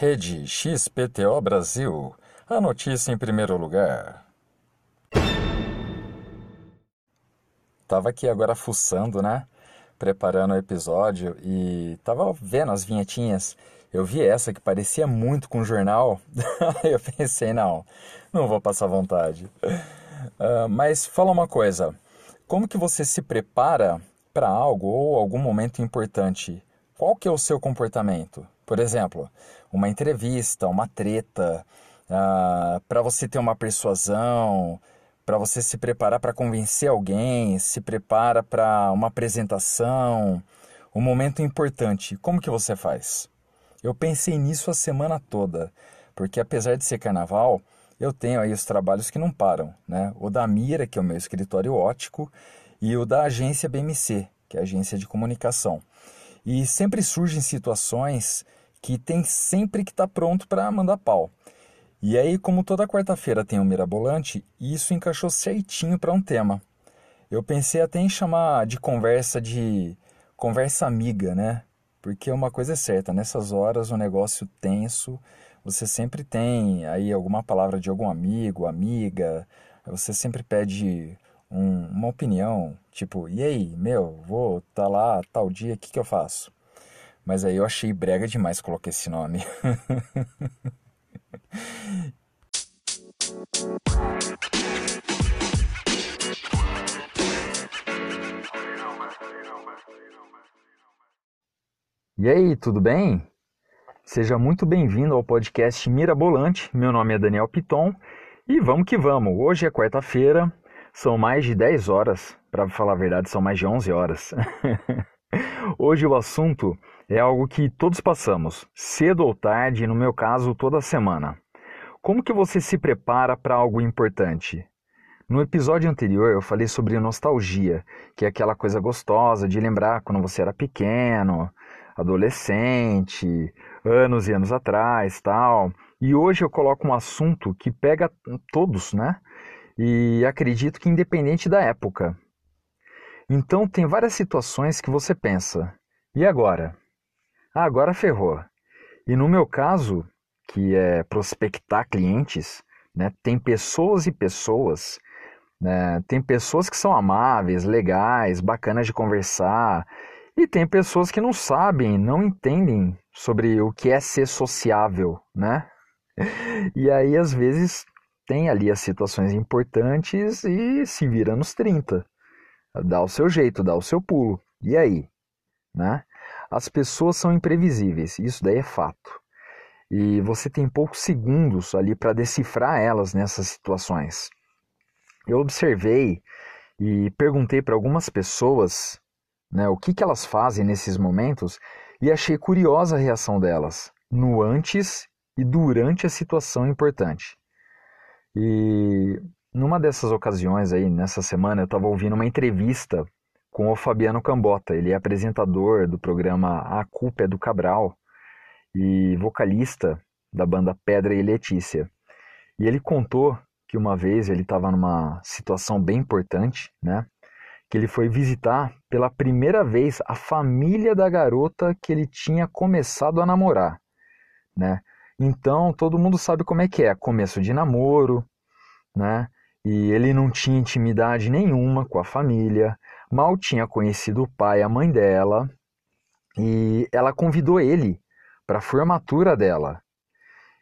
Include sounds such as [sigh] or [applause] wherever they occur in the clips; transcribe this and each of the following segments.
Rede XPTO Brasil. A notícia em primeiro lugar. Tava aqui agora fuçando, né? Preparando o episódio e tava vendo as vinhetinhas. Eu vi essa que parecia muito com o jornal. [laughs] eu pensei, não, não vou passar vontade. Uh, mas fala uma coisa. Como que você se prepara para algo ou algum momento importante? Qual que é o seu comportamento? Por exemplo, uma entrevista, uma treta, uh, para você ter uma persuasão, para você se preparar para convencer alguém, se prepara para uma apresentação, um momento importante. Como que você faz? Eu pensei nisso a semana toda, porque apesar de ser carnaval, eu tenho aí os trabalhos que não param, né? O da Mira, que é o meu escritório ótico, e o da agência BMC, que é a agência de comunicação. E sempre surgem situações que tem sempre que estar tá pronto para mandar pau. E aí, como toda quarta-feira tem um mirabolante, isso encaixou certinho para um tema. Eu pensei até em chamar de conversa de conversa amiga, né? Porque uma coisa é certa, nessas horas o um negócio tenso, você sempre tem aí alguma palavra de algum amigo, amiga, você sempre pede um, uma opinião, tipo, e aí, meu, vou tá lá tal dia, o que, que eu faço? Mas aí eu achei brega demais colocar esse nome. E aí, tudo bem? Seja muito bem-vindo ao podcast Mirabolante. Meu nome é Daniel Piton e vamos que vamos. Hoje é quarta-feira, são mais de 10 horas, para falar a verdade, são mais de 11 horas. [laughs] Hoje o assunto é algo que todos passamos, cedo ou tarde, no meu caso, toda semana. Como que você se prepara para algo importante? No episódio anterior eu falei sobre nostalgia, que é aquela coisa gostosa de lembrar quando você era pequeno, adolescente, anos e anos atrás, tal. E hoje eu coloco um assunto que pega todos, né? E acredito que independente da época. Então tem várias situações que você pensa: e agora? Ah, agora ferrou. E no meu caso, que é prospectar clientes, né, tem pessoas e pessoas. Né, tem pessoas que são amáveis, legais, bacanas de conversar. E tem pessoas que não sabem, não entendem sobre o que é ser sociável, né? [laughs] E aí, às vezes, tem ali as situações importantes e se vira nos 30. Dá o seu jeito, dá o seu pulo. E aí? Né? As pessoas são imprevisíveis, isso daí é fato. E você tem poucos segundos ali para decifrar elas nessas situações. Eu observei e perguntei para algumas pessoas né, o que, que elas fazem nesses momentos e achei curiosa a reação delas no antes e durante a situação importante. E numa dessas ocasiões aí, nessa semana, eu estava ouvindo uma entrevista com o Fabiano Cambota. Ele é apresentador do programa A Culpa é do Cabral e vocalista da banda Pedra e Letícia. E ele contou que uma vez ele estava numa situação bem importante, né? Que ele foi visitar pela primeira vez a família da garota que ele tinha começado a namorar, né? Então todo mundo sabe como é que é, começo de namoro, né? E ele não tinha intimidade nenhuma com a família, mal tinha conhecido o pai e a mãe dela, e ela convidou ele para a formatura dela.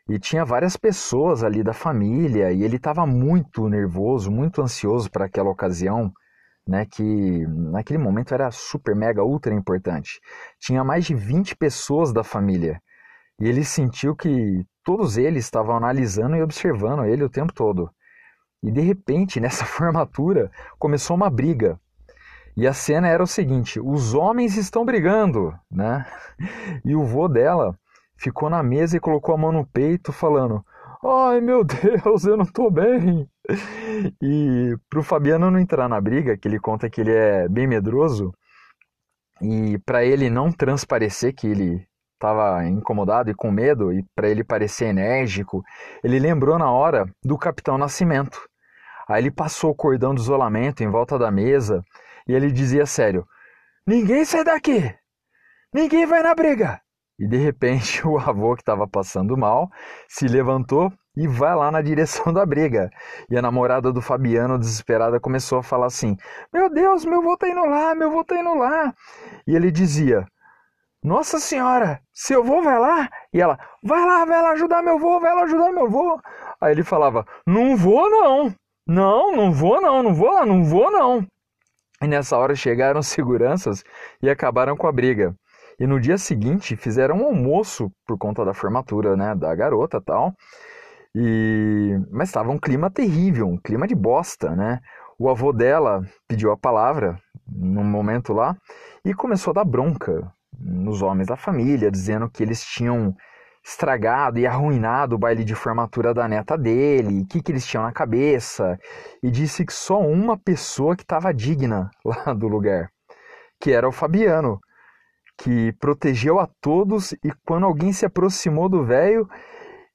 E tinha várias pessoas ali da família, e ele estava muito nervoso, muito ansioso para aquela ocasião, né, que naquele momento era super, mega, ultra importante. Tinha mais de 20 pessoas da família, e ele sentiu que todos eles estavam analisando e observando ele o tempo todo. E de repente, [laughs] nessa formatura, começou uma briga e a cena era o seguinte: os homens estão brigando, né? E o vô dela ficou na mesa e colocou a mão no peito, falando: Ai meu Deus, eu não tô bem. E pro Fabiano não entrar na briga, que ele conta que ele é bem medroso, e para ele não transparecer que ele estava incomodado e com medo, e para ele parecer enérgico, ele lembrou na hora do Capitão Nascimento. Aí ele passou o cordão de isolamento em volta da mesa e ele dizia sério: Ninguém sai daqui! Ninguém vai na briga! E de repente [laughs] o avô que estava passando mal se levantou e vai lá na direção da briga. E a namorada do Fabiano, desesperada, começou a falar assim: Meu Deus, meu avô tá indo lá, meu avô tá indo lá. E ele dizia: Nossa Senhora, seu avô vai lá? E ela: Vai lá, vai lá ajudar meu avô, vai lá ajudar meu avô. Aí ele falava: Não vou não, não, não vou não, não vou lá, não vou não. E nessa hora chegaram seguranças e acabaram com a briga. E no dia seguinte fizeram um almoço por conta da formatura, né, da garota, tal. E mas estava um clima terrível, um clima de bosta, né? O avô dela pediu a palavra num momento lá e começou a dar bronca nos homens da família, dizendo que eles tinham estragado e arruinado o baile de formatura da neta dele, o que, que eles tinham na cabeça, e disse que só uma pessoa que estava digna [laughs] lá do lugar, que era o Fabiano, que protegeu a todos e quando alguém se aproximou do velho,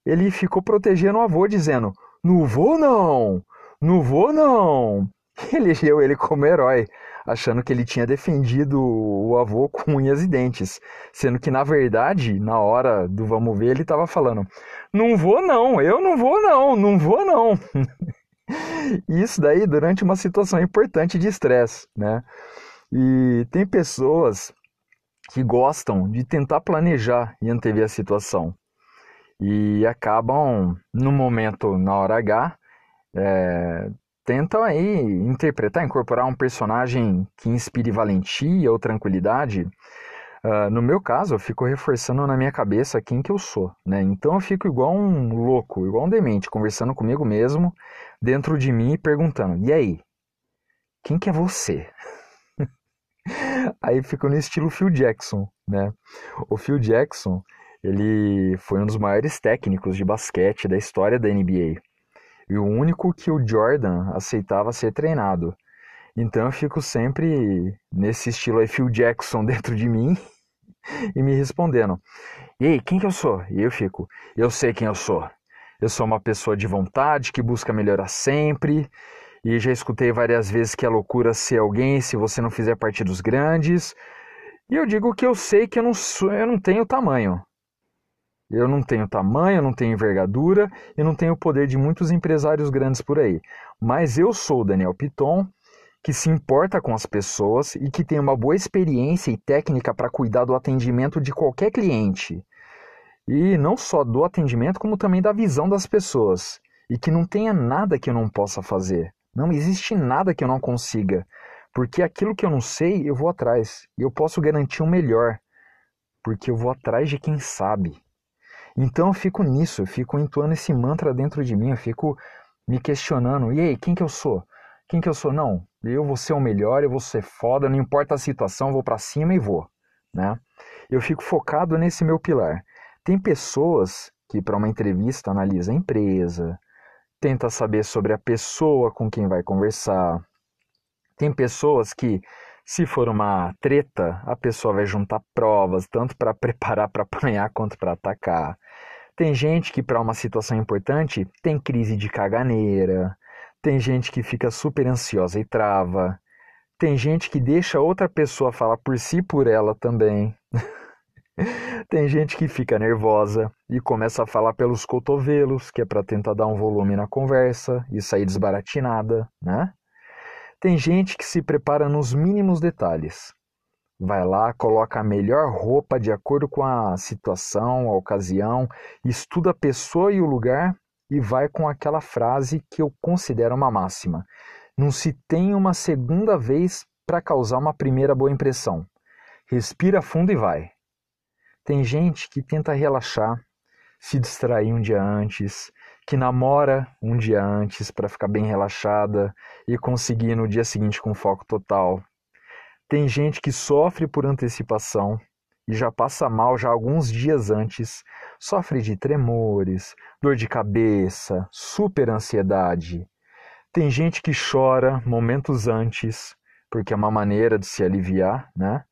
ele ficou protegendo o avô, dizendo: Não vou não, não vou não. E elegeu ele como herói, achando que ele tinha defendido o avô [laughs] com unhas e dentes, sendo que na verdade, na hora do vamos ver, ele estava falando: "Não vou não, eu não vou não, não vou não". [laughs] Isso daí durante uma situação importante de estresse, né? E tem pessoas que gostam de tentar planejar e antever a situação e acabam no momento, na hora H, é, tentam aí interpretar, incorporar um personagem que inspire valentia ou tranquilidade. Uh, no meu caso, eu fico reforçando na minha cabeça quem que eu sou, né? Então eu fico igual um louco, igual um demente, conversando comigo mesmo, dentro de mim e perguntando: "E aí? Quem que é você?" [laughs] aí fico no estilo Phil Jackson, né? O Phil Jackson, ele foi um dos maiores técnicos de basquete da história da NBA e o único que o Jordan aceitava ser treinado. Então eu fico sempre nesse estilo aí, Phil Jackson [laughs] dentro de mim [laughs] e me respondendo: E aí, quem que eu sou? E eu fico: Eu sei quem eu sou. Eu sou uma pessoa de vontade que busca melhorar sempre. E já escutei várias vezes que é loucura ser alguém se você não fizer parte dos grandes. E eu digo que eu sei que eu não, sou, eu não tenho tamanho. Eu não tenho tamanho, eu não tenho envergadura e não tenho o poder de muitos empresários grandes por aí. Mas eu sou o Daniel Piton, que se importa com as pessoas e que tem uma boa experiência e técnica para cuidar do atendimento de qualquer cliente. E não só do atendimento, como também da visão das pessoas. E que não tenha nada que eu não possa fazer. Não existe nada que eu não consiga. Porque aquilo que eu não sei, eu vou atrás. E eu posso garantir o melhor. Porque eu vou atrás de quem sabe. Então eu fico nisso, eu fico entoando esse mantra dentro de mim, eu fico me questionando, e aí, quem que eu sou? Quem que eu sou? Não, eu vou ser o melhor, eu vou ser foda, não importa a situação, vou para cima e vou, né? Eu fico focado nesse meu pilar. Tem pessoas que para uma entrevista analisa a empresa, tenta saber sobre a pessoa com quem vai conversar. Tem pessoas que se for uma treta, a pessoa vai juntar provas, tanto para [laughs] preparar para apanhar quanto para atacar. Tem gente que, para uma situação importante, tem crise de caganeira. Tem gente que fica super ansiosa e trava. Tem gente que deixa outra pessoa falar por si por ela também. [laughs] tem gente que fica nervosa e começa a falar pelos cotovelos, que é para tentar dar um volume na conversa e sair desbaratinada, né? Tem gente que se prepara nos mínimos detalhes. Vai lá, coloca a melhor roupa de acordo com a situação, a ocasião, estuda a pessoa e o lugar e vai com aquela frase que eu considero uma máxima. Não se tem uma segunda vez para causar uma primeira boa impressão. Respira fundo e vai. Tem gente que tenta relaxar, se distrair um dia antes, que namora um dia antes para ficar bem relaxada e conseguir no dia seguinte com foco total. Tem gente que sofre por antecipação e já passa mal já alguns dias antes, sofre de tremores, dor de cabeça, super ansiedade. Tem gente que chora momentos antes, porque é uma maneira de se aliviar, né?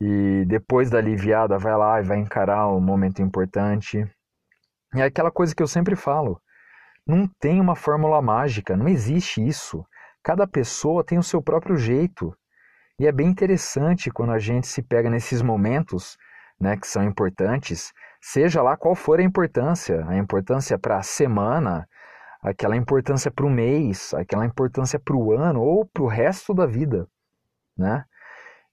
E depois da aliviada vai lá e vai encarar um momento importante. É aquela coisa que eu sempre falo. Não tem uma fórmula mágica, não existe isso. Cada pessoa tem o seu próprio jeito. E é bem interessante quando a gente se pega nesses momentos né, que são importantes, seja lá qual for a importância, a importância para a semana, aquela importância para o mês, aquela importância para o ano ou para o resto da vida, né?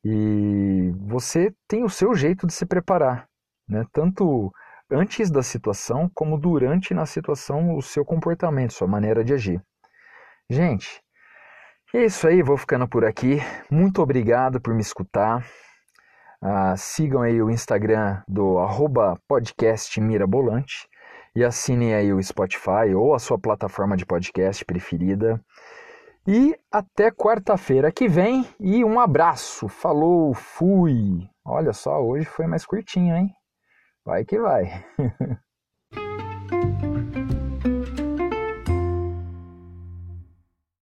E você tem o seu jeito de se preparar, né? Tanto antes da situação como durante na situação o seu comportamento, sua maneira de agir. Gente, é isso aí, vou ficando por aqui. Muito obrigado por me escutar. Uh, sigam aí o Instagram do arroba podcast Mirabolante e assinem aí o Spotify ou a sua plataforma de podcast preferida. E até quarta-feira que vem e um abraço. Falou, fui. Olha só, hoje foi mais curtinho, hein? Vai que vai. [laughs]